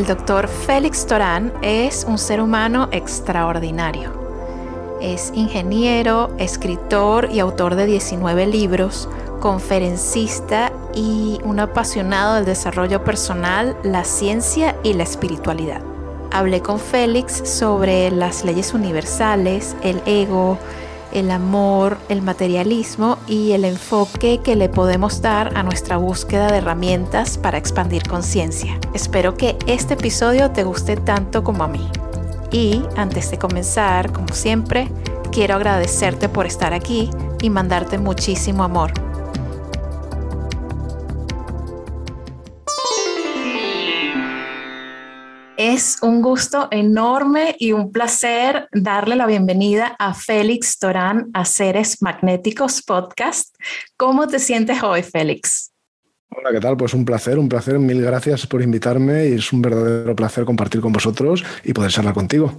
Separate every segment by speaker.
Speaker 1: El doctor Félix Torán es un ser humano extraordinario. Es ingeniero, escritor y autor de 19 libros, conferencista y un apasionado del desarrollo personal, la ciencia y la espiritualidad. Hablé con Félix sobre las leyes universales, el ego, el amor, el materialismo y el enfoque que le podemos dar a nuestra búsqueda de herramientas para expandir conciencia. Espero que este episodio te guste tanto como a mí. Y antes de comenzar, como siempre, quiero agradecerte por estar aquí y mandarte muchísimo amor. Es un gusto enorme y un placer darle la bienvenida a Félix Torán a Seres Magnéticos Podcast. ¿Cómo te sientes hoy, Félix?
Speaker 2: Hola, ¿qué tal? Pues un placer, un placer. Mil gracias por invitarme y es un verdadero placer compartir con vosotros y poder charlar contigo.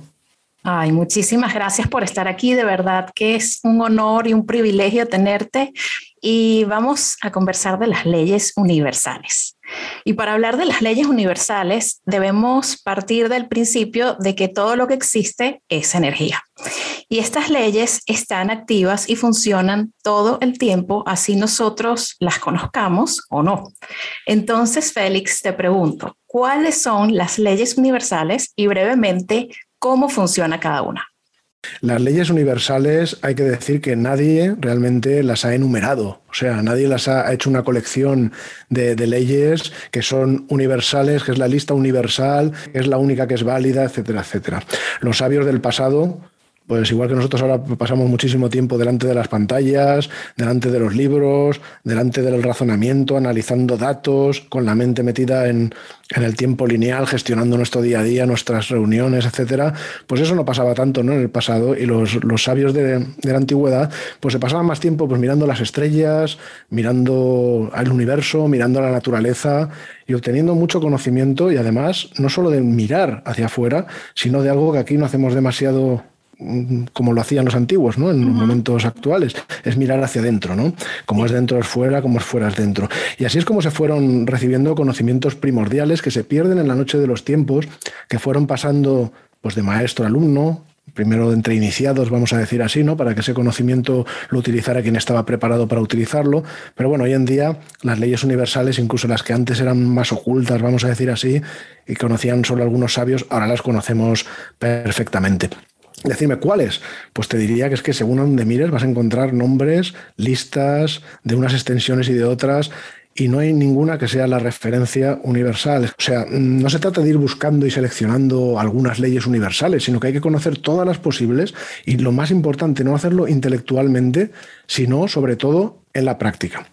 Speaker 1: Ay, muchísimas gracias por estar aquí. De verdad que es un honor y un privilegio tenerte. Y vamos a conversar de las leyes universales. Y para hablar de las leyes universales, debemos partir del principio de que todo lo que existe es energía. Y estas leyes están activas y funcionan todo el tiempo, así nosotros las conozcamos o no. Entonces, Félix, te pregunto, ¿cuáles son las leyes universales y brevemente cómo funciona cada una?
Speaker 2: Las leyes universales hay que decir que nadie realmente las ha enumerado, o sea, nadie las ha hecho una colección de, leyes que son universales, que es la lista universal, que es la única que es válida, etcétera, etcétera. Los sabios del pasado pues igual que nosotros ahora pasamos muchísimo tiempo delante de las pantallas, delante de los libros, delante del razonamiento, analizando datos, con la mente metida en, el tiempo lineal, gestionando nuestro día a día, nuestras reuniones, etcétera, pues eso no pasaba tanto ¿no? en el pasado y los, sabios de, la antigüedad pues se pasaban más tiempo pues mirando las estrellas, mirando al universo, mirando la naturaleza y obteniendo mucho conocimiento y además no solo de mirar hacia afuera, sino de algo que aquí no hacemos demasiado como lo hacían los antiguos, ¿no? En los momentos actuales, es mirar hacia adentro, ¿no? Como es dentro es fuera, como es fuera es dentro. Y así es como se fueron recibiendo conocimientos primordiales que se pierden en la noche de los tiempos, que fueron pasando pues de maestro a alumno, primero entre iniciados, vamos a decir así, ¿no? Para que ese conocimiento lo utilizara quien estaba preparado para utilizarlo. Pero bueno, hoy en día las leyes universales, incluso las que antes eran más ocultas, vamos a decir así, y conocían solo algunos sabios, ahora las conocemos perfectamente. Decirme cuáles. Pues te diría que es que según donde mires vas a encontrar nombres, listas de unas extensiones y de otras, y no hay ninguna que sea la referencia universal. O sea, no se trata de ir buscando y seleccionando algunas leyes universales, sino que hay que conocer todas las posibles y lo más importante, no hacerlo intelectualmente, sino sobre todo en la práctica.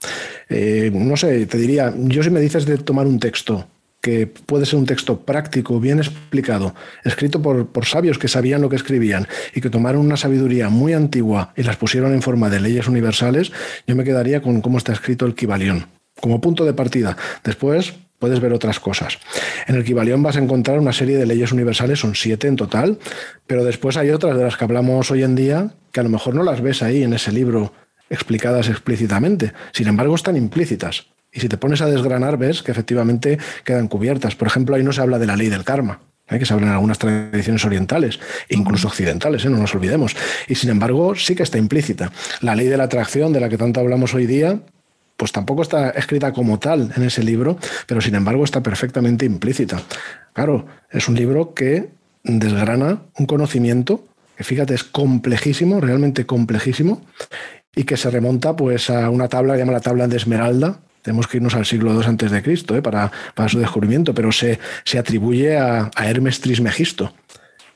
Speaker 2: Eh, no sé, te diría, yo si me dices de tomar un texto que puede ser un texto práctico, bien explicado, escrito por, por, sabios que sabían lo que escribían y que tomaron una sabiduría muy antigua y las pusieron en forma de leyes universales, yo me quedaría con cómo está escrito el Kibalión, como punto de partida. Después puedes ver otras cosas. En el Kibalión vas a encontrar una serie de leyes universales, son siete en total, pero después hay otras de las que hablamos hoy en día que a lo mejor no las ves ahí en ese libro explicadas explícitamente, sin embargo están implícitas. Y si te pones a desgranar, ves que efectivamente quedan cubiertas. Por ejemplo, ahí no se habla de la ley del karma, ¿eh? que se habla en algunas tradiciones orientales, incluso occidentales, ¿eh? no nos olvidemos. Y sin embargo, sí que está implícita. La ley de la atracción, de la que tanto hablamos hoy día, pues tampoco está escrita como tal en ese libro, pero sin embargo está perfectamente implícita. Claro, es un libro que desgrana un conocimiento que fíjate es complejísimo, realmente complejísimo, y que se remonta pues a una tabla que llama la tabla de Esmeralda, tenemos que irnos al siglo II antes de Cristo ¿eh? para, su descubrimiento, pero se, se atribuye a, Hermes Trismegisto.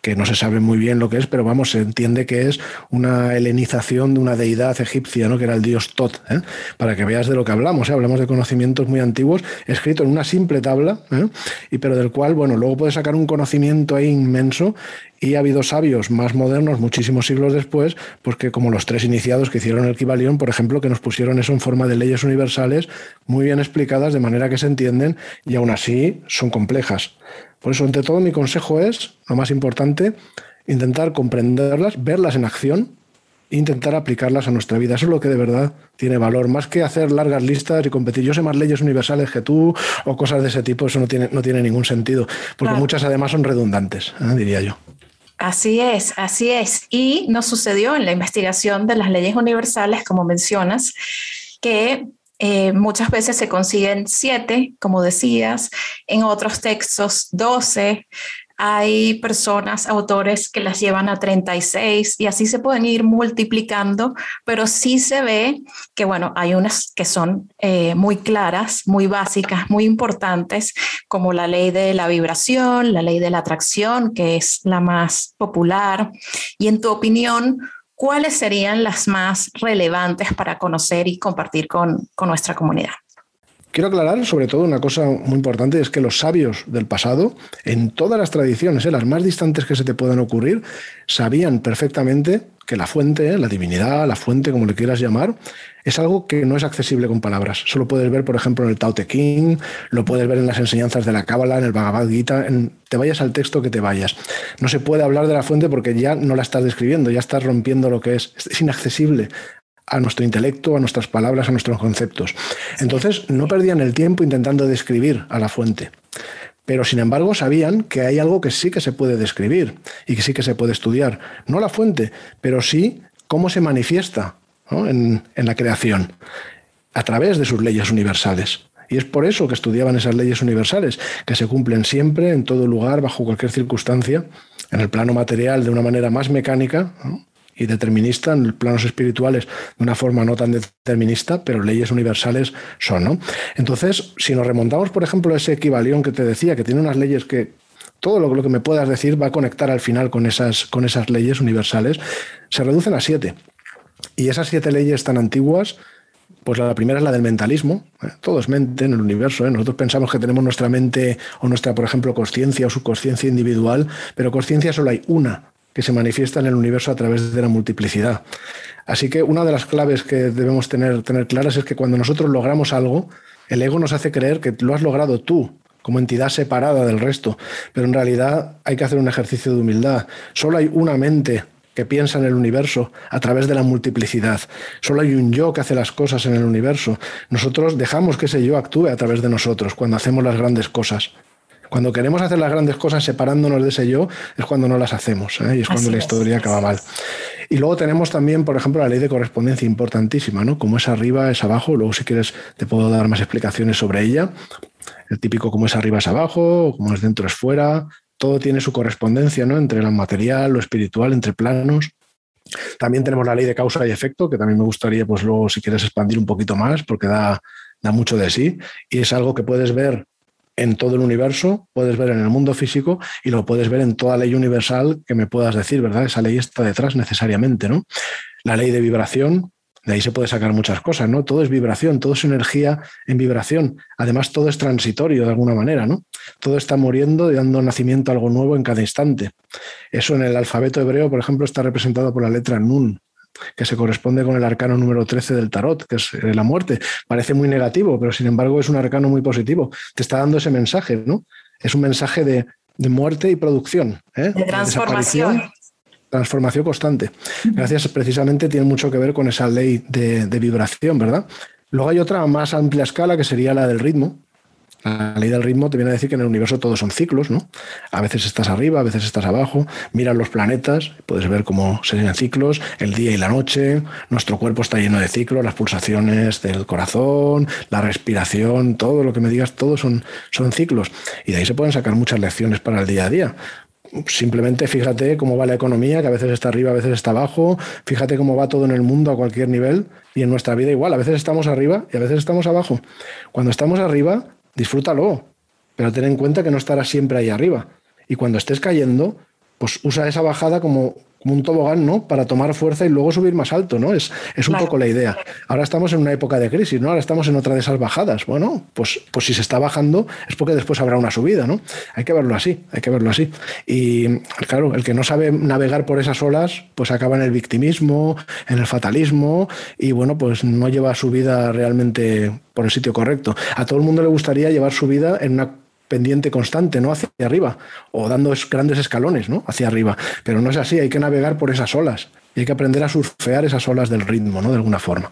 Speaker 2: Que no se sabe muy bien lo que es, pero vamos, se entiende que es una helenización de una deidad egipcia, ¿no? que era el dios Tot, ¿eh? para que veas de lo que hablamos. ¿eh? Hablamos de conocimientos muy antiguos, escrito en una simple tabla, ¿eh? y pero del cual, bueno, luego puedes sacar un conocimiento ahí inmenso y ha habido sabios más modernos, muchísimos siglos después, pues que como los tres iniciados que hicieron el Kibalión, por ejemplo, que nos pusieron eso en forma de leyes universales muy bien explicadas de manera que se entienden y aún así son complejas. Por eso, ante todo, mi consejo es, lo más importante, intentar comprenderlas, verlas en acción e intentar aplicarlas a nuestra vida. Eso es lo que de verdad tiene valor. Más que hacer largas listas y competir, yo sé más leyes universales que tú o cosas de ese tipo, eso no tiene, no tiene ningún sentido, porque muchas además son redundantes, ¿eh? diría yo.
Speaker 1: Así es, así es. Y nos sucedió en la investigación de las leyes universales, como mencionas, que eh, muchas veces se consiguen siete, como decías, en otros textos doce. Hay personas, autores que las llevan a 36 y así se pueden ir multiplicando, pero sí se ve que, bueno, hay unas que son eh, muy claras, muy básicas, muy importantes, como la ley de la vibración, la ley de la atracción, que es la más popular. Y en tu opinión, ¿cuáles serían las más relevantes para conocer y compartir con, nuestra comunidad?
Speaker 2: Quiero aclarar sobre todo una cosa muy importante, es que los sabios del pasado, en todas las tradiciones, ¿eh? las más distantes que se te puedan ocurrir, sabían perfectamente que la fuente, la divinidad, la fuente, como le quieras llamar, es algo que no es accesible con palabras. Solo puedes ver, por ejemplo, en el Tao Te Ching, lo puedes ver en las enseñanzas de la Cábala, en el Bhagavad Gita, en, te vayas al texto que te vayas. No se puede hablar de la fuente porque ya no la estás describiendo, ya estás rompiendo lo que es. Es inaccesible a nuestro intelecto, a nuestras palabras, a nuestros conceptos. Entonces, no perdían el tiempo intentando describir a la fuente. Pero sin embargo sabían que hay algo que sí que se puede describir y que sí que se puede estudiar. No la fuente, pero sí cómo se manifiesta en, la creación, a través de sus leyes universales. Y es por eso que estudiaban esas leyes universales, que se cumplen siempre, en todo lugar, bajo cualquier circunstancia, en el plano material de una manera más mecánica y determinista, en planos espirituales de una forma no tan determinista, pero leyes universales son. ¿no? Entonces, si nos remontamos, por ejemplo, a ese equivalión que te decía, que tiene unas leyes que todo lo, que me puedas decir va a conectar al final con esas, con esas leyes universales, se reducen a siete. Y esas siete leyes tan antiguas, pues la primera es la del mentalismo. ¿eh? Todo es mente en el universo. ¿eh? Nosotros pensamos que tenemos nuestra mente o nuestra, por ejemplo, conciencia o subconsciencia individual, pero conciencia solo hay una que se manifiesta en el universo a través de la multiplicidad. Así que una de las claves que debemos tener, tener claras es que cuando nosotros logramos algo, el ego nos hace creer que lo has logrado tú, como entidad separada del resto, pero en realidad hay que hacer un ejercicio de humildad. Solo hay una mente que piensa en el universo a través de la multiplicidad. Solo hay un yo que hace las cosas en el universo. Nosotros dejamos que ese yo actúe a través de nosotros cuando hacemos las grandes cosas. Cuando queremos hacer las grandes cosas separándonos de ese yo, es cuando no las hacemos ¿eh? y es cuando la historia acaba mal. Y luego tenemos también, por ejemplo, la ley de correspondencia importantísima, ¿no? Como es arriba, es abajo. Luego, si quieres, te puedo dar más explicaciones sobre ella. El típico como es arriba es abajo, como es dentro es fuera, todo tiene su correspondencia ¿no? entre lo material, lo espiritual, entre planos. También tenemos la ley de causa y efecto, que también me gustaría, pues luego, si quieres expandir un poquito más, porque da, da mucho de sí. Y es algo que puedes ver en todo el universo, puedes ver en el mundo físico y lo puedes ver en toda ley universal que me puedas decir, ¿verdad? Esa ley está detrás necesariamente, ¿no? La ley de vibración, de ahí se puede sacar muchas cosas, ¿no? Todo es vibración, todo es energía en vibración. Además, todo es transitorio de alguna manera, ¿no? Todo está muriendo y dando nacimiento a algo nuevo en cada instante. Eso en el alfabeto hebreo, por ejemplo, está representado por la letra Nun, que se corresponde con el arcano número 13 del tarot, que es la muerte. Parece muy negativo, pero sin embargo es un arcano muy positivo. Te está dando ese mensaje, ¿no? Es un mensaje de, muerte y producción.
Speaker 1: ¿eh? De transformación
Speaker 2: transformación constante. Gracias, precisamente tiene mucho que ver con esa ley de, vibración, ¿verdad? Luego hay otra más amplia escala que sería la del ritmo. La ley del ritmo te viene a decir que en el universo todos son ciclos, ¿no? A veces estás arriba, a veces estás abajo. Miras los planetas, puedes ver cómo serían ciclos, el día y la noche. Nuestro cuerpo está lleno de ciclos, las pulsaciones del corazón, la respiración, todo lo que me digas, todos son, son ciclos. Y de ahí se pueden sacar muchas lecciones para el día a día simplemente fíjate cómo va la economía, que a veces está arriba, a veces está abajo, fíjate cómo va todo en el mundo a cualquier nivel y en nuestra vida igual, a veces estamos arriba y a veces estamos abajo. Cuando estamos arriba, disfrútalo, pero ten en cuenta que no estarás siempre ahí arriba. Y cuando estés cayendo, pues usa esa bajada como como un tobogán, ¿no? Para tomar fuerza y luego subir más alto, ¿no? Es, es un poco la idea. Ahora estamos en una época de crisis, ¿no? Ahora estamos en otra de esas bajadas. Bueno, pues, pues si se está bajando es porque después habrá una subida, ¿no? Hay que verlo así, hay que verlo así. Y claro, el que no sabe navegar por esas olas, pues acaba en el victimismo, en el fatalismo y bueno, pues no lleva su vida realmente por el sitio correcto. A todo el mundo le gustaría llevar su vida en una pendiente constante, ¿no? Hacia arriba, o dando grandes escalones, ¿no? Hacia arriba. Pero no es así, hay que navegar por esas olas y hay que aprender a surfear esas olas del ritmo, ¿no? De alguna forma.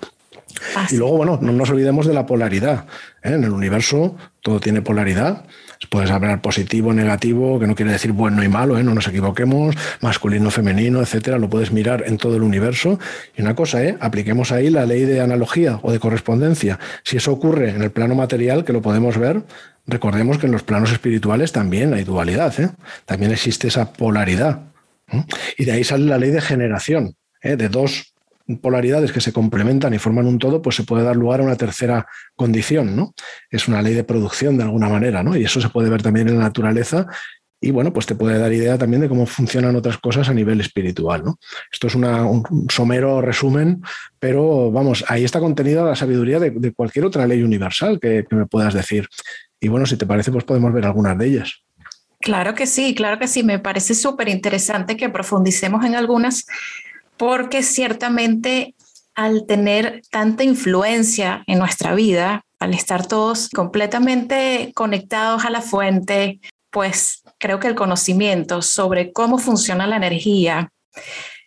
Speaker 2: Y luego, bueno, no nos olvidemos de la polaridad. ¿eh? En el universo todo tiene polaridad. Puedes hablar positivo, negativo, que no quiere decir bueno y malo, ¿eh? no nos equivoquemos, masculino, femenino, etcétera. Lo puedes mirar en todo el universo. Y una cosa, ¿eh? apliquemos ahí la ley de analogía o de correspondencia. Si eso ocurre en el plano material, que lo podemos ver, Recordemos que en los planos espirituales también hay dualidad, ¿eh? también existe esa polaridad. Y de ahí sale la ley de generación, ¿eh? de dos polaridades que se complementan y forman un todo, pues se puede dar lugar a una tercera condición, ¿no? Es una ley de producción de alguna manera, ¿no? Y eso se puede ver también en la naturaleza y bueno, pues te puede dar idea también de cómo funcionan otras cosas a nivel espiritual, ¿no? Esto es un somero resumen, pero vamos, ahí está contenida la sabiduría de, cualquier otra ley universal que me puedas decir. Y bueno, si te parece, pues podemos ver algunas de ellas.
Speaker 1: Claro que sí, claro que sí. Me parece súper interesante que profundicemos en algunas, porque ciertamente al tener tanta influencia en nuestra vida, al estar todos completamente conectados a la fuente, pues creo que el conocimiento sobre cómo funciona la energía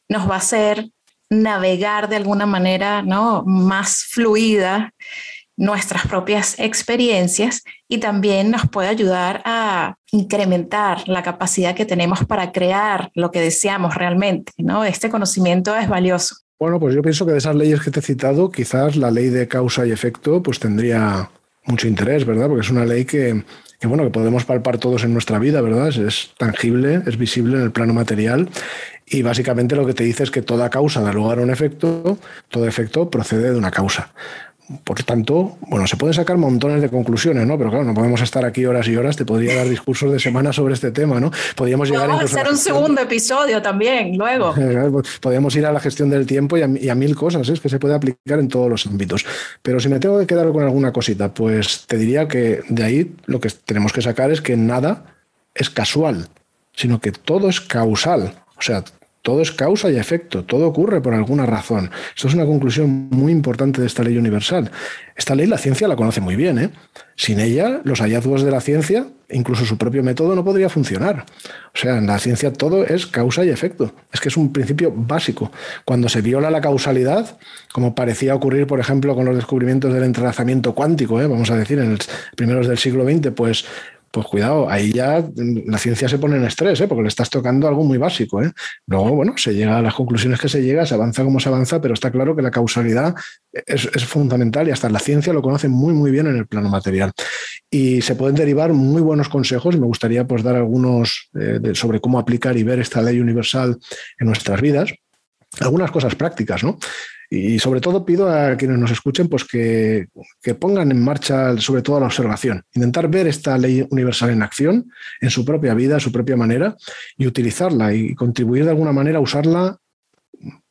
Speaker 1: nos va a hacer navegar de alguna manera ¿no? más fluida nuestras propias experiencias y también nos puede ayudar a incrementar la capacidad que tenemos para crear lo que deseamos realmente, ¿no? Este conocimiento es valioso.
Speaker 2: Bueno, pues yo pienso que de esas leyes que te he citado, quizás la ley de causa y efecto pues tendría mucho interés, ¿verdad? Porque es una ley que, bueno, que podemos palpar todos en nuestra vida, ¿verdad? Es, tangible, es visible en el plano material y básicamente lo que te dice es que toda causa da lugar a un efecto, todo efecto procede de una causa. Por tanto, bueno, se pueden sacar montones de conclusiones, ¿no? Pero claro, no podemos estar aquí horas y horas. Te podría dar discursos de semana sobre este tema, ¿no?
Speaker 1: Podríamos llegar a hacer un segundo episodio también, luego.
Speaker 2: Pues, podríamos ir a la gestión del tiempo y a, mil cosas, ¿eh? es que se puede aplicar en todos los ámbitos. Pero si me tengo que quedar con alguna cosita, pues te diría que de ahí lo que tenemos que sacar es que nada es casual, sino que todo es causal. O sea, todo es causa y efecto, todo ocurre por alguna razón. Esto es una conclusión muy importante de esta ley universal. Esta ley la ciencia la conoce muy bien. ¿eh? Sin ella, los hallazgos de la ciencia, incluso su propio método, no podría funcionar. O sea, en la ciencia todo es causa y efecto. Es que es un principio básico. Cuando se viola la causalidad, como parecía ocurrir, por ejemplo, con los descubrimientos del entrelazamiento cuántico, ¿eh? vamos a decir, en los primeros del siglo XX, pues pues cuidado, ahí ya la ciencia se pone en estrés, ¿eh? porque le estás tocando algo muy básico. ¿eh? Luego, bueno, se llega a las conclusiones que se llega, se avanza como se avanza, pero está claro que la causalidad es, fundamental y hasta la ciencia lo conoce muy, muy bien en el plano material. Y se pueden derivar muy buenos consejos, me gustaría pues, dar algunos eh, sobre cómo aplicar y ver esta ley universal en nuestras vidas algunas cosas prácticas, ¿no? Y sobre todo pido a quienes nos escuchen pues que, pongan en marcha sobre todo la observación, intentar ver esta ley universal en acción, en su propia vida, en su propia manera, y utilizarla y contribuir de alguna manera a usarla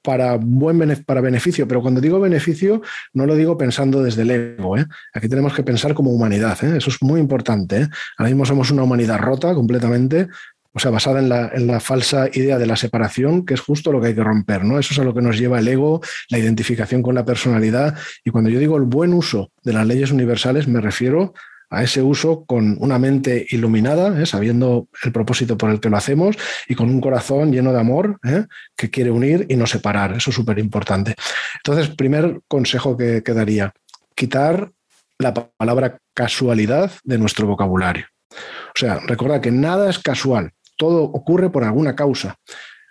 Speaker 2: para, buen para beneficio, pero cuando digo beneficio no lo digo pensando desde el ego. ¿eh? Aquí tenemos que pensar como humanidad, ¿eh? eso es muy importante. ¿eh? Ahora mismo somos una humanidad rota completamente, o sea, basada en la, falsa idea de la separación, que es justo lo que hay que romper, ¿no? Eso es a lo que nos lleva el ego, la identificación con la personalidad. Y cuando yo digo el buen uso de las leyes universales, me refiero a ese uso con una mente iluminada, ¿eh? sabiendo el propósito por el que lo hacemos y con un corazón lleno de amor ¿eh? que quiere unir y no separar. Eso es súper importante. Entonces, primer consejo que, que daría, quitar la palabra casualidad de nuestro vocabulario. O sea, recuerda que nada es casual todo ocurre por alguna causa.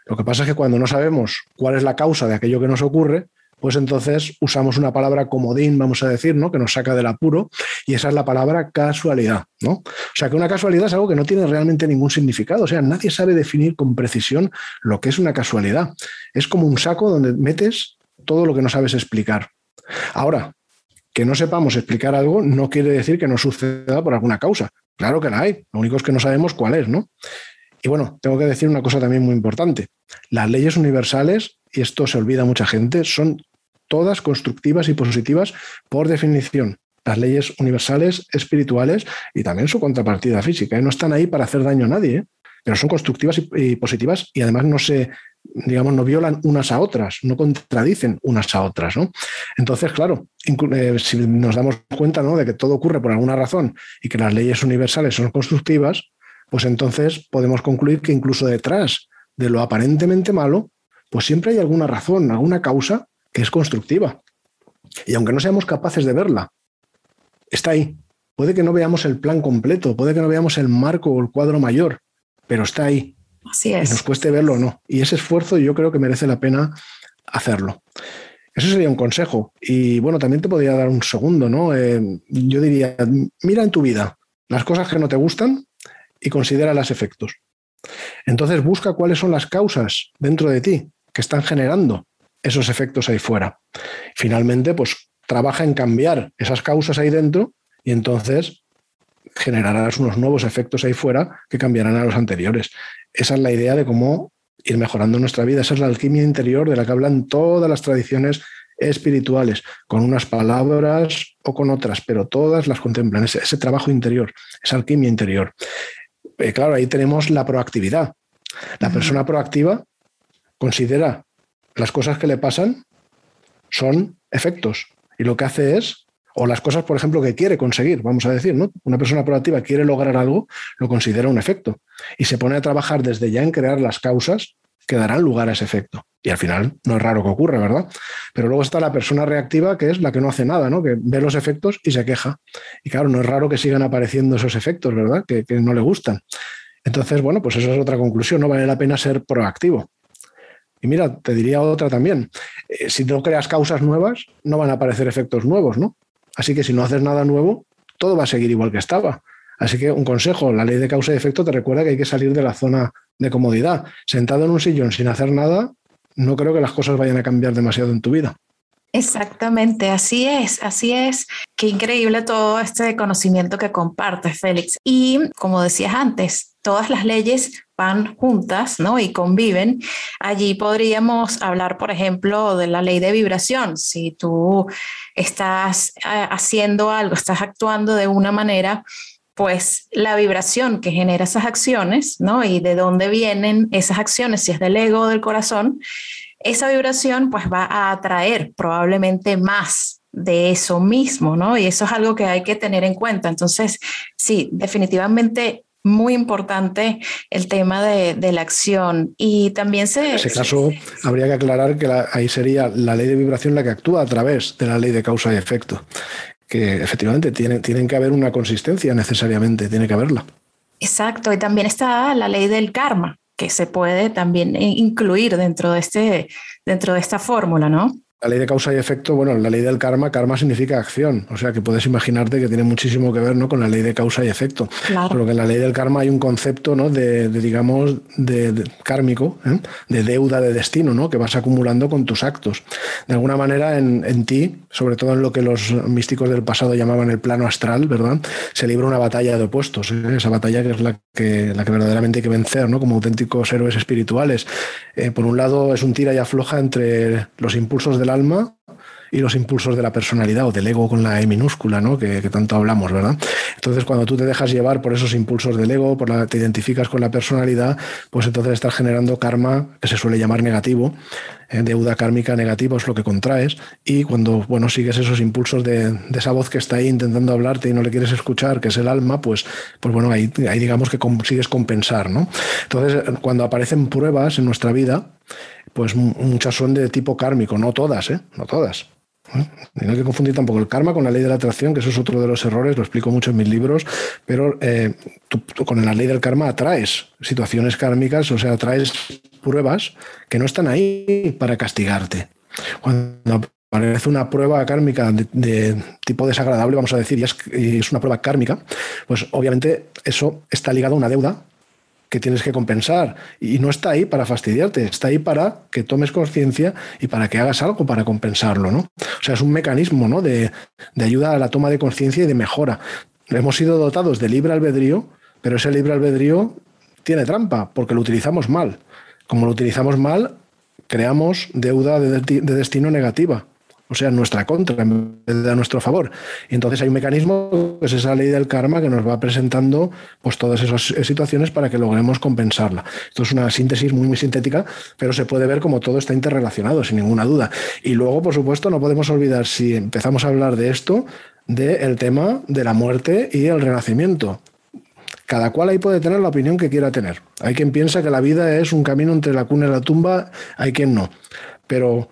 Speaker 2: Lo que pasa es que cuando no sabemos cuál es la causa de aquello que nos ocurre, pues entonces usamos una palabra comodín, vamos a decir, ¿no? Que nos saca del apuro, y esa es la palabra casualidad, ¿no? O sea, que una casualidad es algo que no tiene realmente ningún significado. O sea, nadie sabe definir con precisión lo que es una casualidad. Es como un saco donde metes todo lo que no sabes explicar. Ahora, que no sepamos explicar algo no quiere decir que no suceda por alguna causa. Claro que la hay. Lo único es que no sabemos cuál es, ¿no? Y bueno, tengo que decir una cosa también muy importante. Las leyes universales, y esto se olvida mucha gente, son todas constructivas y positivas por definición. Las leyes universales, espirituales y también su contrapartida física. ¿eh? No están ahí para hacer daño a nadie, ¿eh? pero son constructivas y, positivas y además no se, digamos, no violan unas a otras, no contradicen unas a otras. ¿no? Entonces, claro, eh, si nos damos cuenta ¿no? de que todo ocurre por alguna razón y que las leyes universales son constructivas, pues entonces podemos concluir que incluso detrás de lo aparentemente malo, pues siempre hay alguna razón, alguna causa que es constructiva. Y aunque no seamos capaces de verla, está ahí. Puede que no veamos el plan completo, puede que no veamos el marco o el cuadro mayor, pero está ahí.
Speaker 1: Así es.
Speaker 2: Y nos cueste verlo o no. Y ese esfuerzo yo creo que merece la pena hacerlo. Eso sería un consejo. Y bueno, también te podría dar un segundo, ¿no? Eh, yo diría, mira en tu vida las cosas que no te gustan y considera los efectos. Entonces busca cuáles son las causas dentro de ti que están generando esos efectos ahí fuera. Finalmente, pues trabaja en cambiar esas causas ahí dentro y entonces generarás unos nuevos efectos ahí fuera que cambiarán a los anteriores. Esa es la idea de cómo ir mejorando nuestra vida. Esa es la alquimia interior de la que hablan todas las tradiciones espirituales, con unas palabras o con otras, pero todas las contemplan, ese, trabajo interior, esa alquimia interior. Eh, claro, ahí tenemos la proactividad. La persona proactiva considera las cosas que le pasan son efectos y lo que hace es, o las cosas, por ejemplo, que quiere conseguir, vamos a decir, ¿no? Una persona proactiva quiere lograr algo, lo considera un efecto y se pone a trabajar desde ya en crear las causas que darán lugar a ese efecto. Y al final no es raro que ocurra, ¿verdad? Pero luego está la persona reactiva, que es la que no hace nada, ¿no? Que ve los efectos y se queja. Y claro, no es raro que sigan apareciendo esos efectos, ¿verdad? Que, no le gustan. Entonces, bueno, pues eso es otra conclusión. No vale la pena ser proactivo. Y mira, te diría otra también. Eh, si no creas causas nuevas, no van a aparecer efectos nuevos, ¿no? Así que si no haces nada nuevo, todo va a seguir igual que estaba. Así que un consejo, la ley de causa y efecto te recuerda que hay que salir de la zona de comodidad. Sentado en un sillón sin hacer nada, no creo que las cosas vayan a cambiar demasiado en tu vida.
Speaker 1: Exactamente, así es, así es. Qué increíble todo este conocimiento que compartes, Félix. Y como decías antes, todas las leyes van juntas, ¿no? Y conviven. Allí podríamos hablar, por ejemplo, de la ley de vibración. Si tú estás eh, haciendo algo, estás actuando de una manera, pues la vibración que genera esas acciones, ¿no? Y de dónde vienen esas acciones, si es del ego o del corazón, esa vibración pues va a atraer probablemente más de eso mismo, ¿no? Y eso es algo que hay que tener en cuenta. Entonces, sí, definitivamente muy importante el tema de, la acción y también se...
Speaker 2: En ese caso, habría que aclarar que ahí sería la ley de vibración la que actúa a través de la ley de causa y efecto que efectivamente tiene, tienen que haber una consistencia necesariamente, tiene que haberla.
Speaker 1: Exacto, y también está la ley del karma, que se puede también incluir dentro de, este, dentro de esta fórmula, ¿no?
Speaker 2: La ley de causa y efecto, bueno, la ley del karma, karma significa acción, o sea que puedes imaginarte que tiene muchísimo que ver ¿no? con la ley de causa y efecto. Claro. Pero que en la ley del karma hay un concepto ¿no? de, digamos, de, kármico, ¿eh? de deuda de destino, ¿no? que vas acumulando con tus actos. De alguna manera en, en, ti, sobre todo en lo que los místicos del pasado llamaban el plano astral, ¿verdad? Se libra una batalla de opuestos, ¿eh? esa batalla que es la que, la que verdaderamente hay que vencer, ¿no? como auténticos héroes espirituales. Eh, por un lado es un tira y afloja entre los impulsos de la alma y los impulsos de la personalidad o del ego con la E minúscula, ¿no? Que, tanto hablamos, ¿verdad? Entonces, cuando tú te dejas llevar por esos impulsos del ego, por la, te identificas con la personalidad, pues entonces estás generando karma que se suele llamar negativo, ¿eh? deuda kármica negativa es lo que contraes, y cuando, bueno, sigues esos impulsos de, esa voz que está ahí intentando hablarte y no le quieres escuchar, que es el alma, pues, pues bueno, ahí, ahí digamos que consigues compensar, ¿no? Entonces, cuando aparecen pruebas en nuestra vida, pues muchas son de tipo kármico, no todas, ¿eh? No todas. ¿Eh? no hay que confundir tampoco el karma con la ley de la atracción, que eso es otro de los errores, lo explico mucho en mis libros, pero eh, con la ley del karma atraes situaciones kármicas, o sea, atraes pruebas que no están ahí para castigarte. Cuando aparece una prueba kármica de, tipo desagradable, vamos a decir, y es, y es una prueba kármica, pues obviamente eso está ligado a una deuda que tienes que compensar. Y no está ahí para fastidiarte, está ahí para que tomes conciencia y para que hagas algo para compensarlo, ¿no? O sea, es un mecanismo ¿no? de, de ayuda a la toma de conciencia y de mejora. Hemos sido dotados de libre albedrío, pero ese libre albedrío tiene trampa, porque lo utilizamos mal. Como lo utilizamos mal, creamos deuda de, destino negativa o sea, en nuestra contra, en vez de a nuestro favor. Y entonces hay un mecanismo, que es esa ley del karma, que nos va presentando pues, todas esas situaciones para que logremos compensarla. Esto es una síntesis muy, muy sintética, pero se puede ver como todo está interrelacionado, sin ninguna duda. Y luego, por supuesto, no podemos olvidar, si empezamos a hablar de esto, del tema de la muerte y el renacimiento. Cada cual ahí puede tener la opinión que quiera tener. Hay quien piensa que la vida es un camino entre la cuna y la tumba, hay quien no. Pero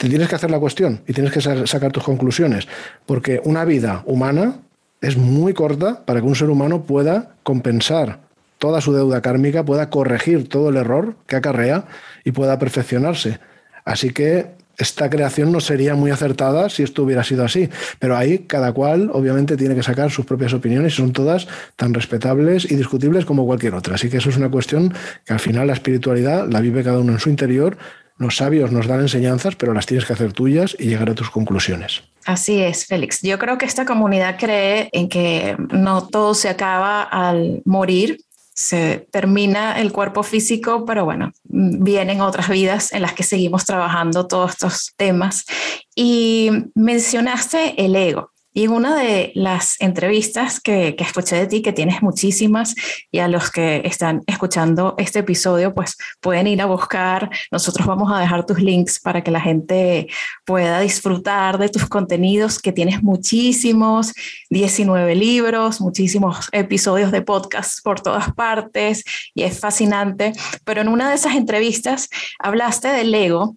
Speaker 2: te tienes que hacer la cuestión y tienes que sacar tus conclusiones, porque una vida humana es muy corta para que un ser humano pueda compensar toda su deuda kármica, pueda corregir todo el error que acarrea y pueda perfeccionarse. Así que esta creación no sería muy acertada si esto hubiera sido así. Pero ahí cada cual obviamente tiene que sacar sus propias opiniones y son todas tan respetables y discutibles como cualquier otra. Así que eso es una cuestión que al final la espiritualidad la vive cada uno en su interior los sabios nos dan enseñanzas, pero las tienes que hacer tuyas y llegar a tus conclusiones.
Speaker 1: Así es, Félix. Yo creo que esta comunidad cree en que no todo se acaba al morir, se termina el cuerpo físico, pero bueno, vienen otras vidas en las que seguimos trabajando todos estos temas. Y mencionaste el ego. Y en una de las entrevistas que, escuché de ti, que tienes muchísimas, y a los que están escuchando este episodio, pues pueden ir a buscar. Nosotros vamos a dejar tus links para que la gente pueda disfrutar de tus contenidos, que tienes muchísimos, 19 libros, muchísimos episodios de podcast por todas partes, y es fascinante. Pero en una de esas entrevistas hablaste del ego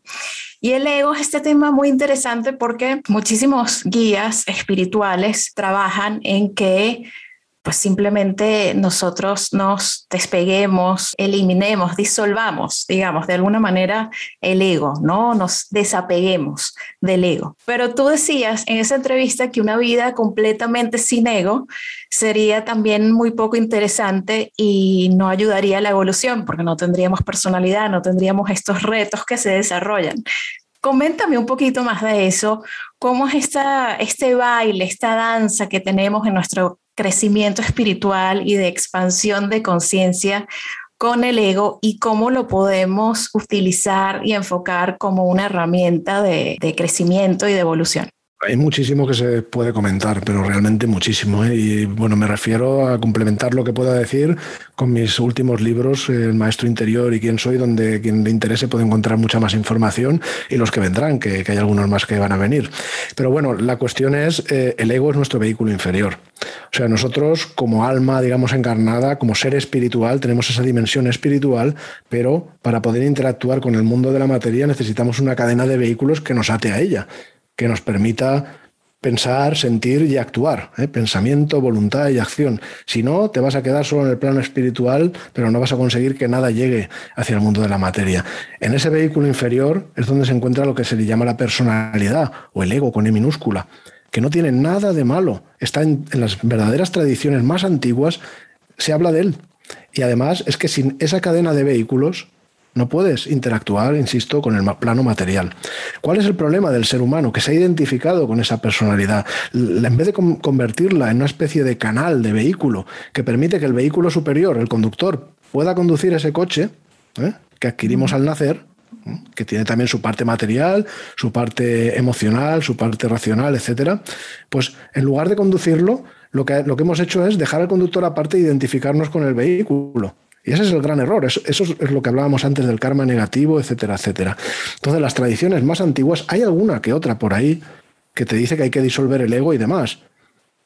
Speaker 1: y el ego es este tema muy interesante porque muchísimos guías espirituales trabajan en que pues simplemente nosotros nos despeguemos, eliminemos, disolvamos, digamos, de alguna manera el ego, ¿no? Nos desapeguemos del ego. Pero tú decías en esa entrevista que una vida completamente sin ego sería también muy poco interesante y no ayudaría a la evolución porque no tendríamos personalidad, no tendríamos estos retos que se desarrollan. Coméntame un poquito más de eso, cómo es esta, este baile, esta danza que tenemos en nuestro crecimiento espiritual y de expansión de conciencia con el ego y cómo lo podemos utilizar y enfocar como una herramienta de, crecimiento y de evolución.
Speaker 2: Hay muchísimo que se puede comentar, pero realmente muchísimo. ¿eh? Y bueno, me refiero a complementar lo que pueda decir con mis últimos libros, El Maestro Interior y Quién Soy, donde quien le interese puede encontrar mucha más información y los que vendrán, que, hay algunos más que van a venir. Pero bueno, la cuestión es, eh, el ego es nuestro vehículo inferior. O sea, nosotros como alma, digamos, encarnada, como ser espiritual, tenemos esa dimensión espiritual, pero para poder interactuar con el mundo de la materia necesitamos una cadena de vehículos que nos ate a ella que nos permita pensar, sentir y actuar. ¿eh? Pensamiento, voluntad y acción. Si no, te vas a quedar solo en el plano espiritual, pero no vas a conseguir que nada llegue hacia el mundo de la materia. En ese vehículo inferior es donde se encuentra lo que se le llama la personalidad o el ego con E minúscula, que no tiene nada de malo. Está en las verdaderas tradiciones más antiguas, se habla de él. Y además es que sin esa cadena de vehículos no puedes interactuar, insisto, con el plano material. ¿Cuál es el problema del ser humano? Que se ha identificado con esa personalidad. En vez de convertirla en una especie de canal, de vehículo, que permite que el vehículo superior, el conductor, pueda conducir ese coche ¿eh? que adquirimos al nacer, ¿eh? que tiene también su parte material, su parte emocional, su parte racional, etcétera, pues en lugar de conducirlo, lo que, lo que hemos hecho es dejar al conductor aparte e identificarnos con el vehículo. Y ese es el gran error. Eso, es lo que hablábamos antes del karma negativo, etcétera, etcétera. Entonces, las tradiciones más antiguas, hay alguna que otra por ahí que te dice que hay que disolver el ego y demás.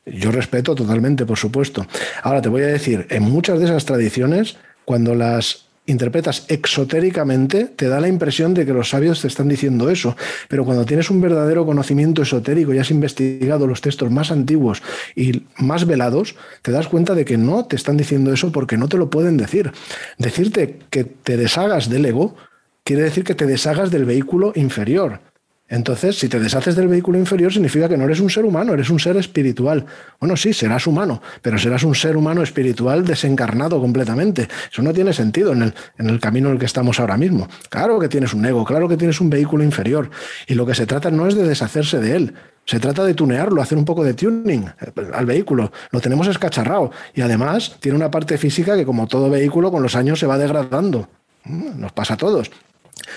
Speaker 2: Yo respeto totalmente, por supuesto. Ahora te voy a decir, en muchas de esas tradiciones, cuando las interpretas exotéricamente, te da la impresión de que los sabios te están diciendo eso. Pero cuando tienes un verdadero conocimiento esotérico y has investigado los textos más antiguos y más velados, te das cuenta de que no te están diciendo eso porque no te lo pueden decir. Decirte que te deshagas del ego quiere decir que te deshagas del vehículo inferior. Entonces, si te deshaces del vehículo inferior, significa que no eres un ser humano, eres un ser espiritual. Bueno, sí, serás humano, pero serás un ser humano espiritual desencarnado completamente. Eso no tiene sentido en el, en el camino en el que estamos ahora mismo. Claro que tienes un ego, claro que tienes un vehículo inferior. Y lo que se trata no es de deshacerse de él, se trata de tunearlo, hacer un poco de tuning al vehículo. Lo tenemos escacharrado. Y además tiene una parte física que, como todo vehículo, con los años se va degradando. Mm, nos pasa a todos.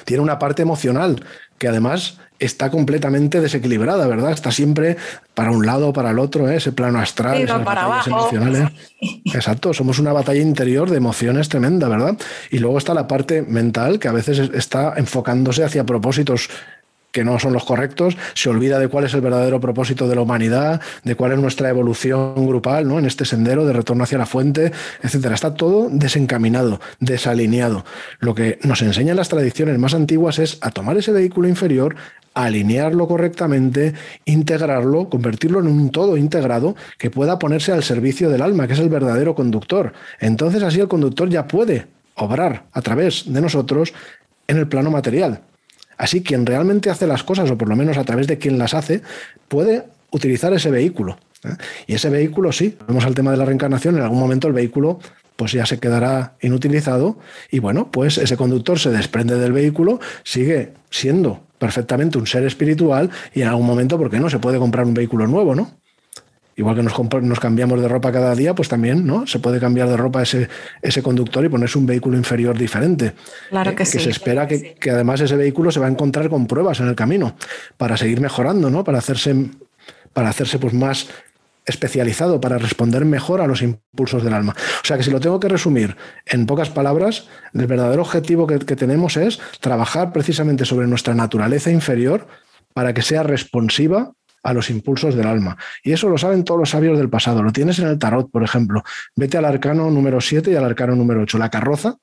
Speaker 2: Tiene una parte emocional que además está completamente desequilibrada, ¿verdad? Está siempre para un lado o para el otro, ¿eh? ese plano astral, esas
Speaker 1: para abajo.
Speaker 2: emocionales. Exacto, somos una batalla interior de emociones tremenda, ¿verdad? Y luego está la parte mental que a veces está enfocándose hacia propósitos que no son los correctos, se olvida de cuál es el verdadero propósito de la humanidad, de cuál es nuestra evolución grupal, ¿no? En este sendero de retorno hacia la fuente, etcétera. Está todo desencaminado, desalineado. Lo que nos enseñan las tradiciones más antiguas es a tomar ese vehículo inferior, alinearlo correctamente, integrarlo, convertirlo en un todo integrado que pueda ponerse al servicio del alma, que es el verdadero conductor. Entonces así el conductor ya puede obrar a través de nosotros en el plano material. Así quien realmente hace las cosas, o por lo menos a través de quien las hace, puede utilizar ese vehículo. ¿eh? Y ese vehículo, sí, vemos al tema de la reencarnación, en algún momento el vehículo pues ya se quedará inutilizado y bueno, pues ese conductor se desprende del vehículo, sigue siendo perfectamente un ser espiritual y en algún momento, ¿por qué no? Se puede comprar un vehículo nuevo, ¿no? Igual que nos, nos, cambiamos de ropa cada día, pues también ¿no? se puede cambiar de ropa ese, ese conductor y ponerse un vehículo inferior diferente.
Speaker 1: Claro que,
Speaker 2: eh,
Speaker 1: sí.
Speaker 2: Que se espera que, que, además ese vehículo se va a encontrar con pruebas en el camino para seguir mejorando, ¿no? para hacerse, para hacerse pues, más especializado, para responder mejor a los impulsos del alma. O sea que si lo tengo que resumir en pocas palabras, el verdadero objetivo que, que tenemos es trabajar precisamente sobre nuestra naturaleza inferior para que sea responsiva a los impulsos del alma. Y eso lo saben todos los sabios del pasado. Lo tienes en el tarot, por ejemplo. Vete al arcano número 7 y al arcano número 8. La carroza,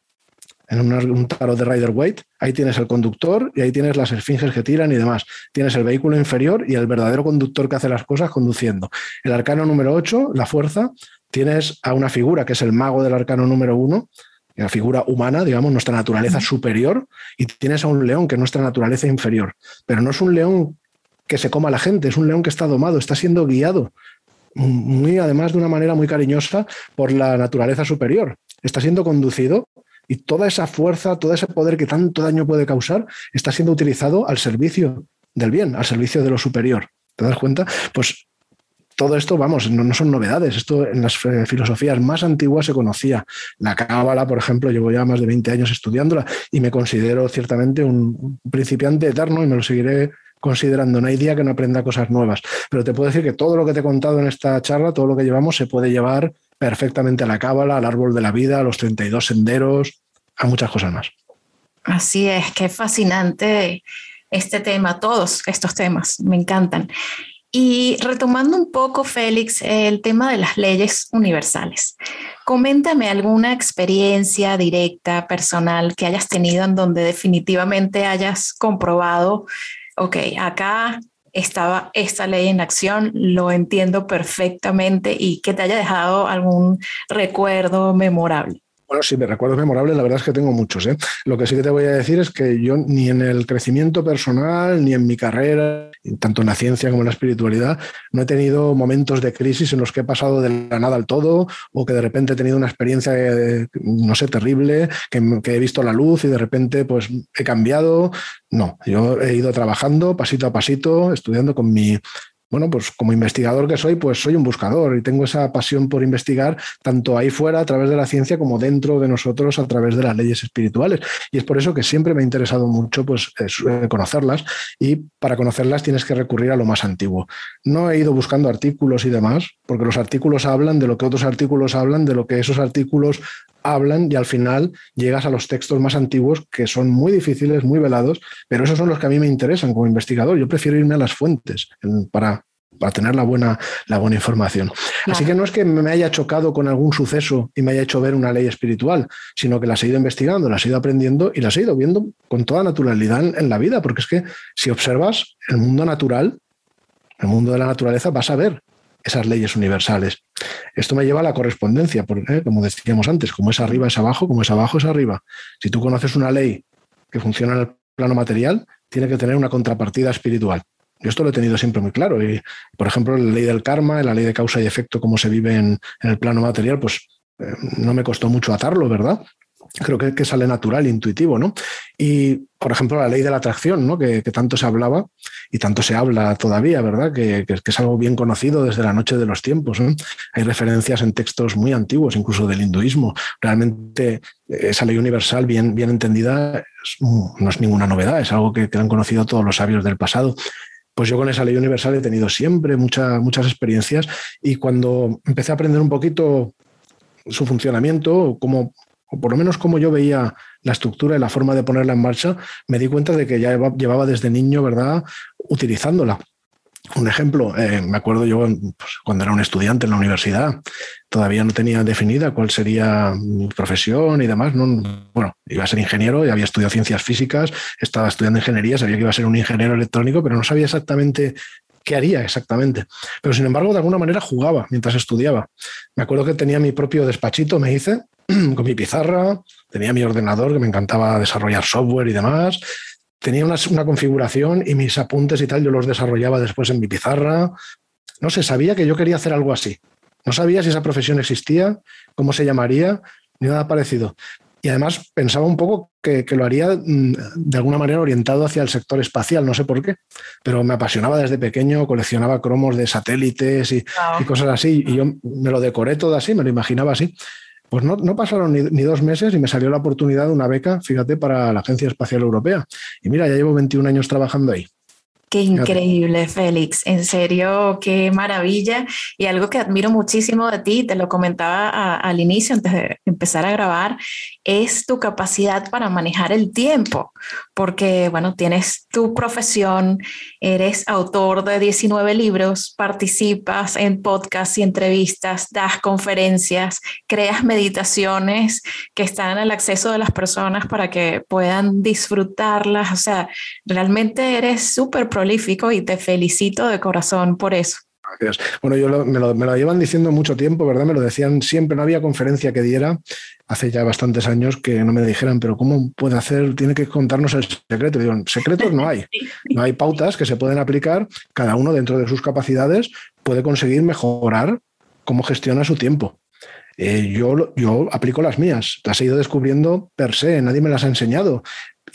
Speaker 2: en un, tarot de Rider Waite, ahí tienes el conductor y ahí tienes las esfinges que tiran y demás. Tienes el vehículo inferior y el verdadero conductor que hace las cosas conduciendo. El arcano número 8, la fuerza, tienes a una figura que es el mago del arcano número 1, la figura humana, digamos, nuestra naturaleza superior, y tienes a un león que es nuestra naturaleza inferior. Pero no es un león que se coma la gente, es un león que está domado, está siendo guiado, muy además de una manera muy cariñosa por la naturaleza superior. Está siendo conducido y toda esa fuerza, todo ese poder que tanto daño puede causar, está siendo utilizado al servicio del bien, al servicio de lo superior. ¿Te das cuenta? Pues todo esto, vamos, no, no, son novedades. Esto en las filosofías más antiguas se conocía. La cábala, por ejemplo, llevo ya más de 20 años estudiándola y me considero ciertamente un principiante eterno y me lo seguiré considerando. No hay día que no aprenda cosas nuevas. Pero te puedo decir que todo lo que te he contado en esta charla, todo lo que llevamos, se puede llevar perfectamente a la cábala, al árbol de la vida, a los 32 senderos, a muchas cosas más.
Speaker 1: Así es, qué fascinante este tema, todos estos temas, me encantan. Y retomando un poco, Félix, el tema de las leyes universales. Coméntame alguna experiencia directa, personal, que hayas tenido en donde definitivamente hayas comprobado ok, acá estaba esta ley en acción, lo entiendo perfectamente y que te haya dejado algún recuerdo memorable.
Speaker 2: Bueno, sí, me recuerdos memorables, la verdad es que tengo muchos. ¿eh? Lo que sí que te voy a decir es que yo ni en el crecimiento personal, ni en mi carrera, tanto en la ciencia como en la espiritualidad, no he tenido momentos de crisis en los que he pasado de la nada al todo o que de repente he tenido una experiencia, no sé, terrible, que, que he visto la luz y de repente pues he cambiado. No, yo he ido trabajando pasito a pasito, estudiando con mi bueno, pues como investigador que soy, pues soy un buscador y tengo esa pasión por investigar tanto ahí fuera a través de la ciencia como dentro de nosotros a través de las leyes espirituales. Y es por eso que siempre me ha interesado mucho pues, eh, conocerlas y para conocerlas tienes que recurrir a lo más antiguo. No he ido buscando artículos y demás, porque los artículos hablan de lo que otros artículos hablan, de lo que esos artículos hablan y al final llegas a los textos más antiguos que son muy difíciles, muy velados, pero esos son los que a mí me interesan como investigador. Yo prefiero irme a las fuentes para, para tener la buena, la buena información. Claro. Así que no es que me haya chocado con algún suceso y me haya hecho ver una ley espiritual, sino que las he ido investigando, las he ido aprendiendo y las he ido viendo con toda naturalidad en, en la vida, porque es que si observas el mundo natural, el mundo de la naturaleza, vas a ver esas leyes universales. Esto me lleva a la correspondencia, porque, ¿eh? como decíamos antes, como es arriba es abajo, como es abajo es arriba. Si tú conoces una ley que funciona en el plano material, tiene que tener una contrapartida espiritual. Yo esto lo he tenido siempre muy claro. Y, por ejemplo, la ley del karma, la ley de causa y efecto, como se vive en, el plano material, pues eh, no me costó mucho atarlo, ¿verdad? Creo que, sale natural, intuitivo, ¿no? Y, por ejemplo, la ley de la atracción, ¿no? Que, tanto se hablaba y tanto se habla todavía, ¿verdad? Que, es algo bien conocido desde la noche de los tiempos. Hay referencias en textos muy antiguos, incluso del hinduismo. Realmente esa ley universal, bien, bien entendida, no es ninguna novedad, es algo que, han conocido todos los sabios del pasado pues yo con esa ley universal he tenido siempre muchas experiencias y cuando empecé a aprender un poquito su funcionamiento, como, o por lo menos como yo veía la estructura y la forma de ponerla en marcha, me di cuenta de que ya llevaba desde niño, ¿verdad?, utilizándola. Un ejemplo, eh, me acuerdo yo pues, cuando era un estudiante en la universidad, todavía no tenía definida cuál sería mi profesión y demás. ¿no? Bueno, iba a ser ingeniero y había estudiado ciencias físicas, estaba estudiando ingeniería, sabía que iba a ser un ingeniero electrónico, pero no sabía exactamente qué haría exactamente. Pero sin embargo, de alguna manera jugaba mientras estudiaba. Me acuerdo que tenía mi propio despachito, me hice, con mi pizarra, tenía mi ordenador, que me encantaba desarrollar software y demás, tenía una, configuración y mis apuntes y tal, yo los desarrollaba después en mi pizarra. No sé, sabía que yo quería hacer algo así. No sabía si esa profesión existía, cómo se llamaría, ni nada parecido. Y además pensaba un poco que, lo haría mm, de alguna manera orientado hacia el sector espacial, no sé por qué, pero me apasionaba desde pequeño, coleccionaba cromos de satélites y, y cosas así, y yo me lo decoré todo así, me lo imaginaba así. Pues no, pasaron ni, dos meses y me salió la oportunidad de una beca, fíjate, para la Agencia Espacial Europea. Y mira, ya llevo 21 años trabajando ahí.
Speaker 1: Qué increíble, Félix. En serio, qué maravilla. Y algo que admiro muchísimo de ti, te lo comentaba al inicio, antes de empezar a grabar, es tu capacidad para manejar el tiempo. Porque, bueno, tienes tu profesión, eres autor de 19 libros, participas en podcasts y entrevistas, das conferencias, creas meditaciones que están al acceso de las personas para que puedan disfrutarlas. O sea, realmente eres súper prolífico y te felicito de corazón por eso.
Speaker 2: Gracias. Bueno, yo me, lo, llevan diciendo mucho tiempo, ¿verdad? Me lo decían siempre, no había conferencia que diera hace ya bastantes años que no me dijeran, pero ¿cómo puede hacer? Tiene que contarnos el secreto. Digo, secretos no hay. No hay pautas que se pueden aplicar. Cada uno dentro de sus capacidades puede conseguir mejorar cómo gestiona su tiempo. Eh, yo, yo aplico las mías, las he ido descubriendo per se, nadie me las ha enseñado.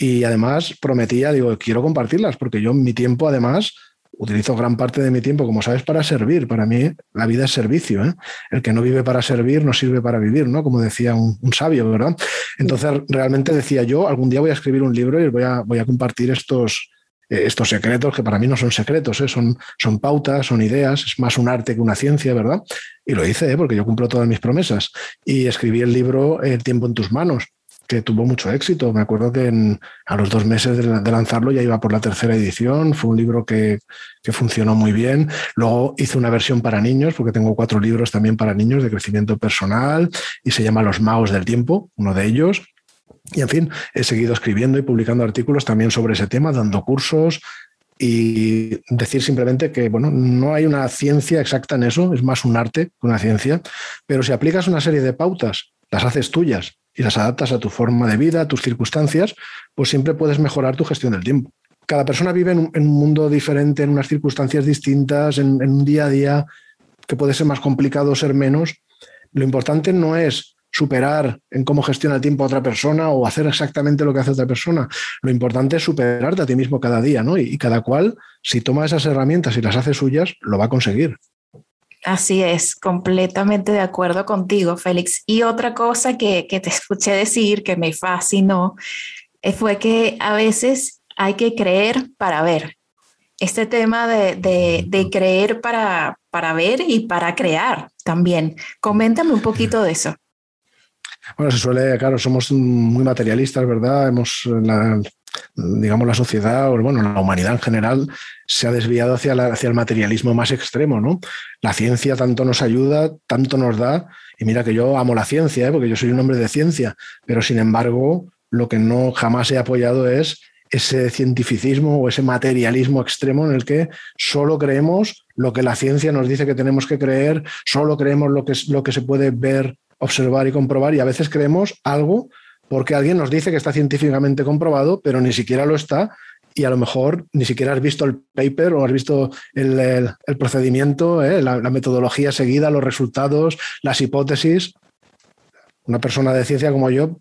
Speaker 2: Y además prometía, digo, quiero compartirlas, porque yo mi tiempo además utilizo gran parte de mi tiempo, como sabes, para servir. Para mí la vida es servicio. ¿eh? El que no vive para servir no sirve para vivir, ¿no? Como decía un, sabio, ¿verdad? Entonces, realmente decía yo, algún día voy a escribir un libro y voy a, voy a compartir estos, eh, estos secretos, que para mí no son secretos, ¿eh? son, son pautas, son ideas, es más un arte que una ciencia, ¿verdad? Y lo hice, ¿eh? porque yo cumplo todas mis promesas. Y escribí el libro El tiempo en tus manos que tuvo mucho éxito. Me acuerdo que a los dos meses de, lanzarlo ya iba por la tercera edición. Fue un libro que, funcionó muy bien. Luego hice una versión para niños, porque tengo cuatro libros también para niños de crecimiento personal y se llama Los Magos del Tiempo, uno de ellos. Y en fin, he seguido escribiendo y publicando artículos también sobre ese tema, dando cursos, y decir simplemente que bueno, no hay una ciencia exacta en eso, es más un arte que una ciencia, pero si aplicas una serie de pautas, las haces tuyas y las adaptas a tu forma de vida, a tus circunstancias, pues siempre puedes mejorar tu gestión del tiempo. Cada persona vive en un, mundo diferente, en unas circunstancias distintas, en, un día a día que puede ser más complicado o ser menos. Lo importante no es superar en cómo gestiona el tiempo a otra persona o hacer exactamente lo que hace otra persona. Lo importante es superarte a ti mismo cada día, ¿no? y cada cual, si toma esas herramientas y las hace suyas, lo va a conseguir.
Speaker 1: Así es, completamente de acuerdo contigo, Félix. Y otra cosa que, te escuché decir que me fascinó eh, fue que a veces hay que creer para ver. Este tema de, creer para, para ver y para crear también. Coméntame un poquito de eso.
Speaker 2: Bueno, se suele, claro, somos muy materialistas, ¿verdad? Hemos, digamos, la sociedad, o bueno, la humanidad en general, se ha desviado hacia, el materialismo más extremo, ¿no? La ciencia tanto nos ayuda, tanto nos da, y mira que yo amo la ciencia, ¿eh? porque yo soy un hombre de ciencia, pero sin embargo, lo que no jamás he apoyado es ese cientificismo o ese materialismo extremo en el que solo creemos lo que la ciencia nos dice que tenemos que creer, solo creemos lo que, lo que se puede ver, observar y comprobar, y a veces creemos algo porque alguien nos dice que está científicamente comprobado, pero ni siquiera lo está y a lo mejor ni siquiera has visto el paper o has visto el, procedimiento, ¿eh? la, metodología seguida, los resultados, las hipótesis. Una persona de ciencia como yo,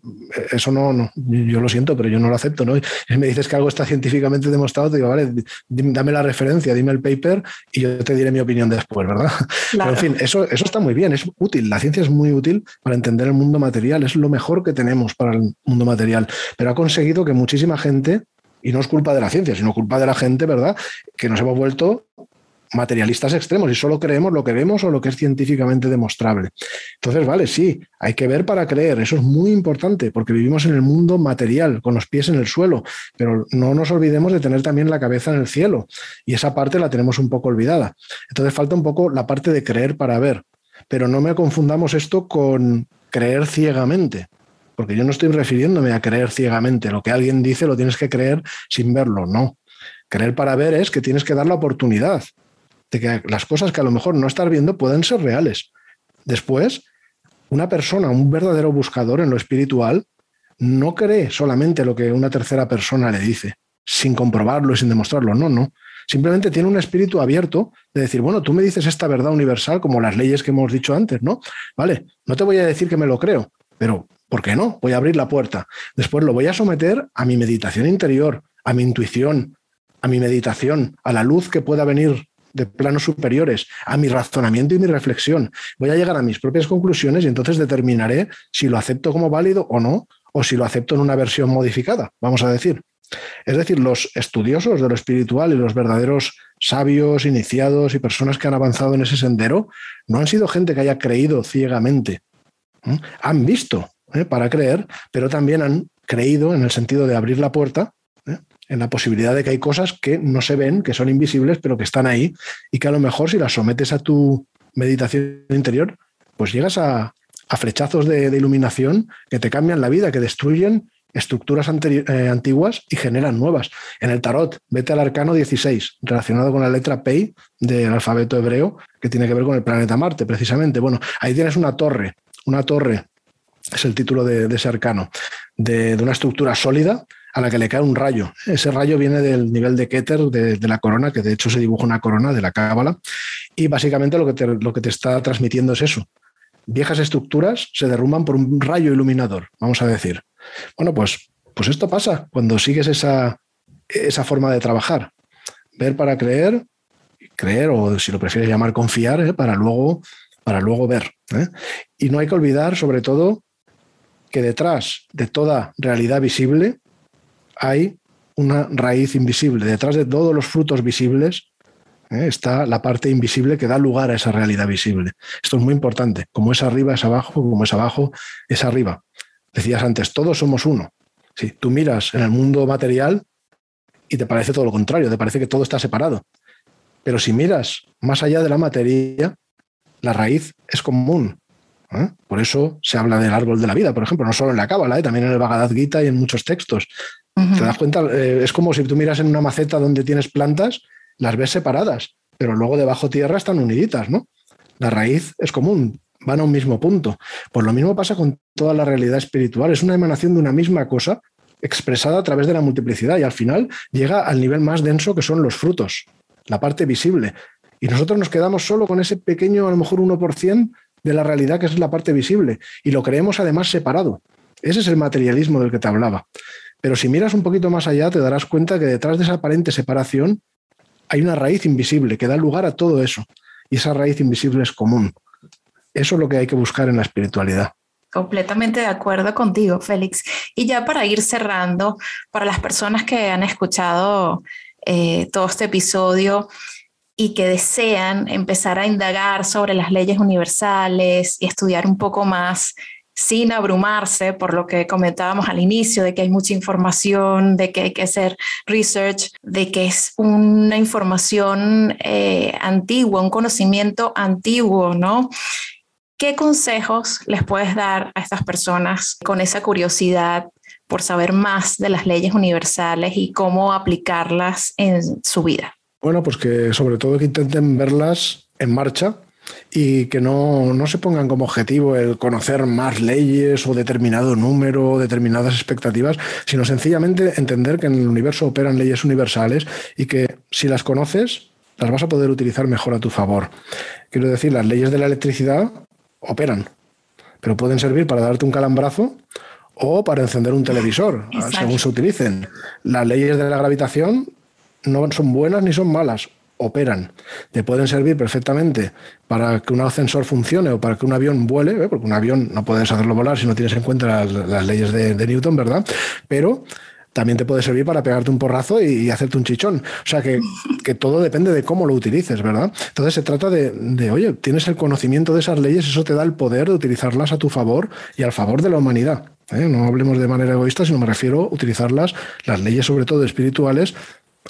Speaker 2: eso no, no, yo lo siento, pero yo no lo acepto. ¿no? Y me dices que algo está científicamente demostrado, te digo, vale, dame la referencia, dime el paper y yo te diré mi opinión después, ¿verdad? Pero en fin, eso, eso está muy bien, es útil. La ciencia es muy útil para entender el mundo material, es lo mejor que tenemos para el mundo material, pero ha conseguido que muchísima gente y no es culpa de la ciencia, sino culpa de la gente, ¿verdad? Que nos hemos vuelto materialistas extremos y solo creemos lo que vemos o lo que es científicamente demostrable. Entonces, vale, sí, hay que ver para creer, eso es muy importante porque vivimos en el mundo material, con los pies en el suelo, pero no nos olvidemos de tener también la cabeza en el cielo y esa parte la tenemos un poco olvidada. Entonces falta un poco la parte de creer para ver, pero no me confundamos esto con creer ciegamente porque yo no estoy refiriéndome a creer ciegamente. Lo que alguien dice lo tienes que creer sin verlo, no. Creer para ver es que tienes que dar la oportunidad de que las cosas que a lo mejor no estás viendo pueden ser reales. Después, una persona, un verdadero buscador en lo espiritual, no cree solamente lo que una tercera persona le dice, sin comprobarlo y sin demostrarlo. No, no. Simplemente tiene un espíritu abierto de decir, bueno, tú me dices esta verdad universal como las leyes que hemos dicho antes, ¿no? Vale, no te voy a decir que me lo creo, pero ¿Por qué no? Voy a abrir la puerta. Después lo voy a someter a mi meditación interior, a mi intuición, a mi meditación, a la luz que pueda venir de planos superiores, a mi razonamiento y mi reflexión. Voy a llegar a mis propias conclusiones y entonces determinaré si lo acepto como válido o no, o si lo acepto en una versión modificada, vamos a decir. Es decir, los estudiosos de lo espiritual y los verdaderos sabios, iniciados y personas que han avanzado en ese sendero no han sido gente que haya creído ciegamente. Han visto ¿eh? para creer, pero también han creído en el sentido de abrir la puerta. En la posibilidad de que hay cosas que no se ven, que son invisibles, pero que están ahí y que a lo mejor si las sometes a tu meditación interior, pues llegas a, flechazos de, iluminación que te cambian la vida, que destruyen estructuras eh, antiguas y generan nuevas. En el tarot, vete al arcano 16, relacionado con la letra P del alfabeto hebreo, que tiene que ver con el planeta Marte, precisamente. Bueno, ahí tienes una torre, una torre es el título de, ese arcano, de, una estructura sólida a la que le cae un rayo. Ese rayo viene del nivel de Keter de, la corona, que de hecho se dibuja una corona de la cábala, y básicamente lo que, te, lo que te está transmitiendo es eso. Viejas estructuras se derrumban por un rayo iluminador, vamos a decir. Bueno, pues, pues esto pasa cuando sigues esa, esa forma de trabajar. Ver para creer, creer, o si lo prefieres llamar confiar, ¿eh? para, luego, para luego ver. ¿eh? Y no hay que olvidar, sobre todo, que detrás de toda realidad visible hay una raíz invisible. Detrás de todos los frutos visibles ¿eh? está la parte invisible que da lugar a esa realidad visible. Esto es muy importante. Como es arriba, es abajo, como es abajo, es arriba. Decías antes, todos somos uno. Si tú miras en el mundo material y te parece todo lo contrario, te parece que todo está separado. Pero si miras más allá de la materia, la raíz es común. ¿eh? Por eso se habla del árbol de la vida, por ejemplo, no solo en la Cábala, ¿eh? también en el Bhagavad Gita y en muchos textos. ¿Te das cuenta? Eh, es como si tú miras en una maceta donde tienes plantas, las ves separadas, pero luego debajo tierra están uniditas, ¿no? La raíz es común, van a un mismo punto. Pues lo mismo pasa con toda la realidad espiritual, es una emanación de una misma cosa expresada a través de la multiplicidad y al final llega al nivel más denso que son los frutos, la parte visible. Y nosotros nos quedamos solo con ese pequeño, a lo mejor 1% de la realidad que es la parte visible y lo creemos además separado. Ese es el materialismo del que te hablaba. Pero si miras un poquito más allá, te darás cuenta que detrás de esa aparente separación hay una raíz invisible que da lugar a todo eso. Y esa raíz invisible es común. Eso es lo que hay que buscar en la espiritualidad.
Speaker 1: Completamente de acuerdo contigo, Félix. Y ya para ir cerrando, para las personas que han escuchado eh, todo este episodio, y que desean empezar a indagar sobre las leyes universales y estudiar un poco más sin abrumarse por lo que comentábamos al inicio, de que hay mucha información, de que hay que hacer research, de que es una información eh, antigua, un conocimiento antiguo, ¿no? ¿Qué consejos les puedes dar a estas personas con esa curiosidad por saber más de las leyes universales y cómo aplicarlas en su vida?
Speaker 2: Bueno, pues que sobre todo que intenten verlas en marcha y que no, no, se pongan como objetivo el conocer más leyes o determinado número, determinadas expectativas, sino sencillamente entender que en el universo operan leyes universales y que si las conoces, las vas a poder utilizar mejor a tu favor. Quiero decir, las leyes de la electricidad operan, pero pueden servir para darte un calambrazo o para encender un televisor, según se utilicen. Las leyes de la gravitación no son buenas ni son malas, operan. Te pueden servir perfectamente para que un ascensor funcione o para que un avión vuele, ¿eh? porque un avión no puedes hacerlo volar si no tienes en cuenta las, leyes de, Newton, ¿verdad? Pero también te puede servir para pegarte un porrazo y, hacerte un chichón. O sea que, todo depende de cómo lo utilices, ¿verdad? Entonces se trata de, oye, tienes el conocimiento de esas leyes, eso te da el poder de utilizarlas a tu favor y al favor de la humanidad. ¿eh? No hablemos de manera egoísta, sino me refiero a utilizarlas, las leyes sobre todo espirituales,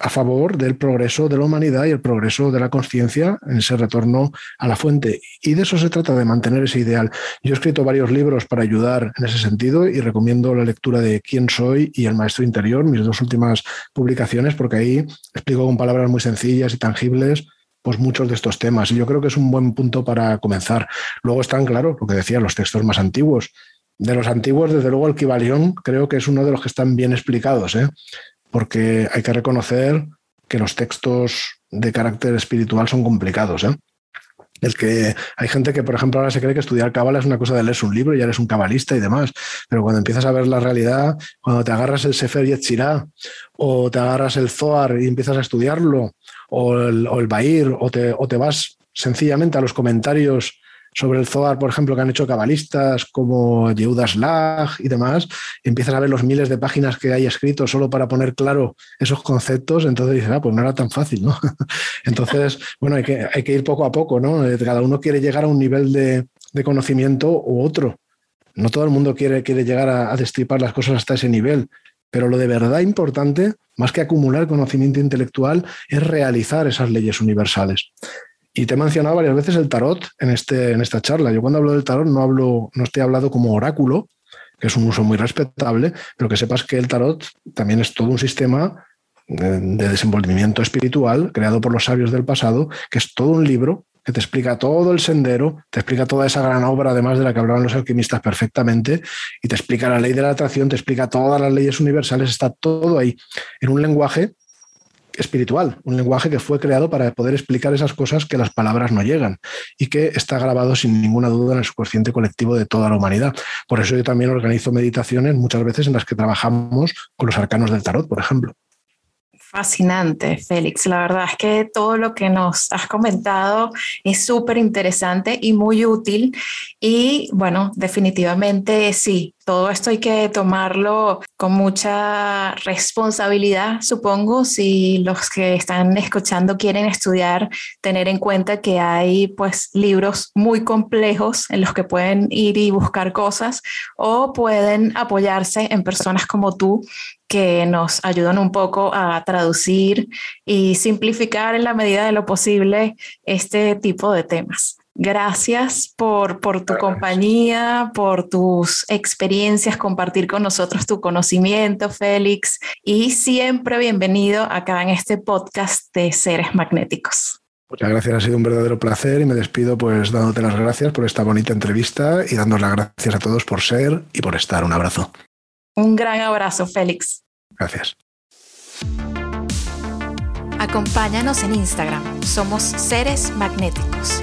Speaker 2: a favor del progreso de la humanidad y el progreso de la conciencia en ese retorno a la fuente. Y de eso se trata, de mantener ese ideal. Yo he escrito varios libros para ayudar en ese sentido y recomiendo la lectura de Quién soy y El Maestro Interior, mis dos últimas publicaciones, porque ahí explico con palabras muy sencillas y tangibles pues muchos de estos temas. Y yo creo que es un buen punto para comenzar. Luego están, claro, lo que decía, los textos más antiguos. De los antiguos, desde luego, el Kibalión creo que es uno de los que están bien explicados. ¿eh? Porque hay que reconocer que los textos de carácter espiritual son complicados. ¿eh? Que hay gente que, por ejemplo, ahora se cree que estudiar cábala es una cosa de leer un libro y ya eres un cabalista y demás, pero cuando empiezas a ver la realidad, cuando te agarras el Sefer Yetzirah o te agarras el Zohar y empiezas a estudiarlo, o el, o o te vas sencillamente a los comentarios sobre el Zohar, por ejemplo, que han hecho cabalistas como Yehudas Lag y demás, y empiezas a ver los miles de páginas que hay escrito solo para poner claro esos conceptos, entonces dices, ah, pues no era tan fácil, ¿no? entonces, bueno, hay que, ir poco a poco, ¿no? Eh, cada uno quiere llegar a un nivel de, conocimiento u otro. No todo el mundo quiere, quiere llegar a, a destripar las cosas hasta ese nivel, pero lo de verdad importante, más que acumular conocimiento intelectual, es realizar esas leyes universales. Y te he mencionado varias veces el tarot en, este, en esta charla. Yo cuando hablo del tarot no hablo, no estoy hablando como oráculo, que es un uso muy respetable, pero que sepas que el tarot también es todo un sistema de, desenvolvimiento espiritual creado por los sabios del pasado, que es todo un libro que te explica todo el sendero, te explica toda esa gran obra, además de la que hablaban los alquimistas perfectamente, y te explica la ley de la atracción, te explica todas las leyes universales, está todo ahí en un lenguaje espiritual, un lenguaje que fue creado para poder explicar esas cosas que las palabras no llegan y que está grabado sin ninguna duda en el subconsciente colectivo de toda la humanidad. Por eso yo también organizo meditaciones muchas veces en las que trabajamos con los arcanos del tarot, por ejemplo.
Speaker 1: Fascinante, Félix. La verdad es que todo lo que nos has comentado es súper interesante y muy útil. Y bueno, definitivamente sí, todo esto hay que tomarlo con mucha responsabilidad, supongo, si los que están escuchando quieren estudiar, tener en cuenta que hay pues libros muy complejos en los que pueden ir y buscar cosas o pueden apoyarse en personas como tú que nos ayudan un poco a traducir y simplificar en la medida de lo posible este tipo de temas. Gracias por, por tu compañía, por tus experiencias, compartir con nosotros tu conocimiento, Félix, y siempre bienvenido acá en este podcast de Seres Magnéticos.
Speaker 2: Muchas gracias, ha sido un verdadero placer y me despido pues dándote las gracias por esta bonita entrevista y dando las gracias a todos por ser y por estar. Un abrazo.
Speaker 1: Un gran abrazo, Félix.
Speaker 2: Gracias.
Speaker 1: Acompáñanos en Instagram, somos Seres Magnéticos